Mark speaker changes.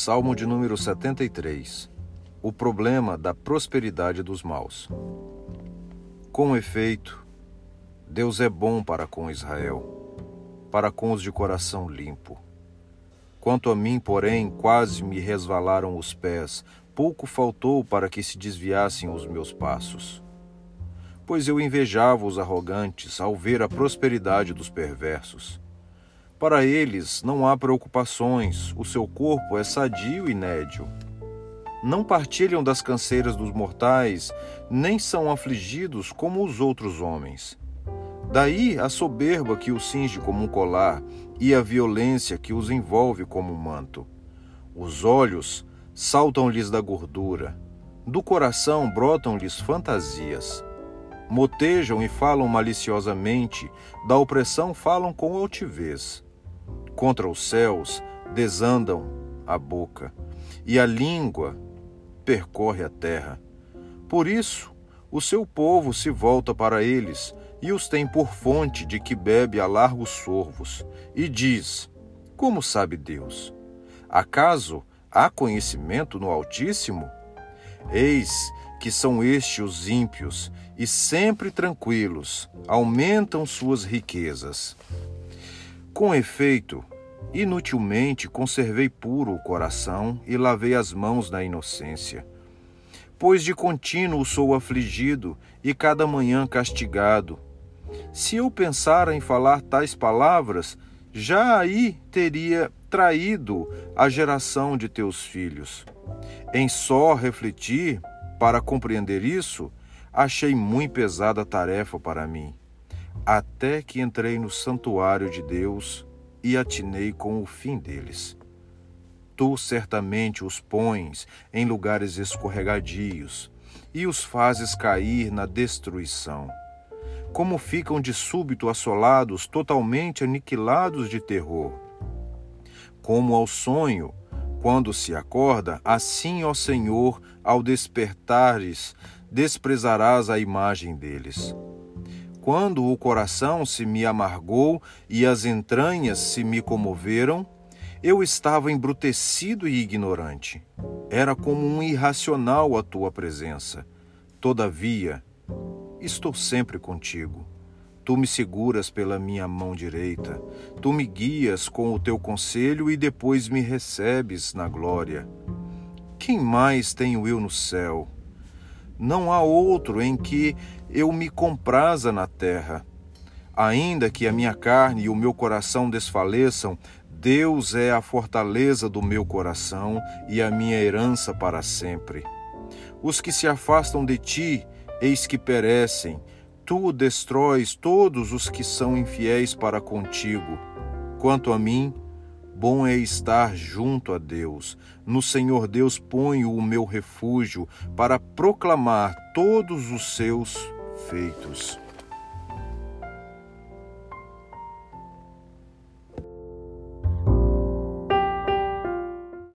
Speaker 1: Salmo de número 73 O problema da prosperidade dos maus. Com efeito, Deus é bom para com Israel, para com os de coração limpo. Quanto a mim, porém, quase me resvalaram os pés, pouco faltou para que se desviassem os meus passos. Pois eu invejava os arrogantes ao ver a prosperidade dos perversos para eles não há preocupações, o seu corpo é sadio e nédio. Não partilham das canseiras dos mortais, nem são afligidos como os outros homens. Daí a soberba que os cinge como um colar e a violência que os envolve como um manto. Os olhos saltam-lhes da gordura, do coração brotam-lhes fantasias. Motejam e falam maliciosamente, da opressão falam com altivez contra os céus desandam a boca, e a língua percorre a terra. Por isso, o seu povo se volta para eles e os tem por fonte de que bebe a largos sorvos, e diz: Como sabe Deus? Acaso há conhecimento no Altíssimo? Eis que são estes os ímpios, e sempre tranquilos, aumentam suas riquezas. Com efeito, inutilmente conservei puro o coração e lavei as mãos na inocência. Pois de contínuo sou afligido e cada manhã castigado. Se eu pensara em falar tais palavras, já aí teria traído a geração de teus filhos. Em só refletir, para compreender isso, achei muito pesada tarefa para mim até que entrei no santuário de Deus e atinei com o fim deles. Tu certamente os pões em lugares escorregadios e os fazes cair na destruição. Como ficam de súbito assolados, totalmente aniquilados de terror. Como ao sonho, quando se acorda, assim, ó Senhor, ao despertares, desprezarás a imagem deles quando o coração se me amargou e as entranhas se me comoveram, eu estava embrutecido e ignorante. Era como um irracional a tua presença. Todavia, estou sempre contigo. Tu me seguras pela minha mão direita, tu me guias com o teu conselho e depois me recebes na glória. Quem mais tenho eu no céu? Não há outro em que eu me compraza na terra. Ainda que a minha carne e o meu coração desfaleçam, Deus é a fortaleza do meu coração e a minha herança para sempre. Os que se afastam de ti, eis que perecem. Tu destróis todos os que são infiéis para contigo. Quanto a mim, Bom é estar junto a Deus. No Senhor Deus ponho o meu refúgio para proclamar todos os seus feitos.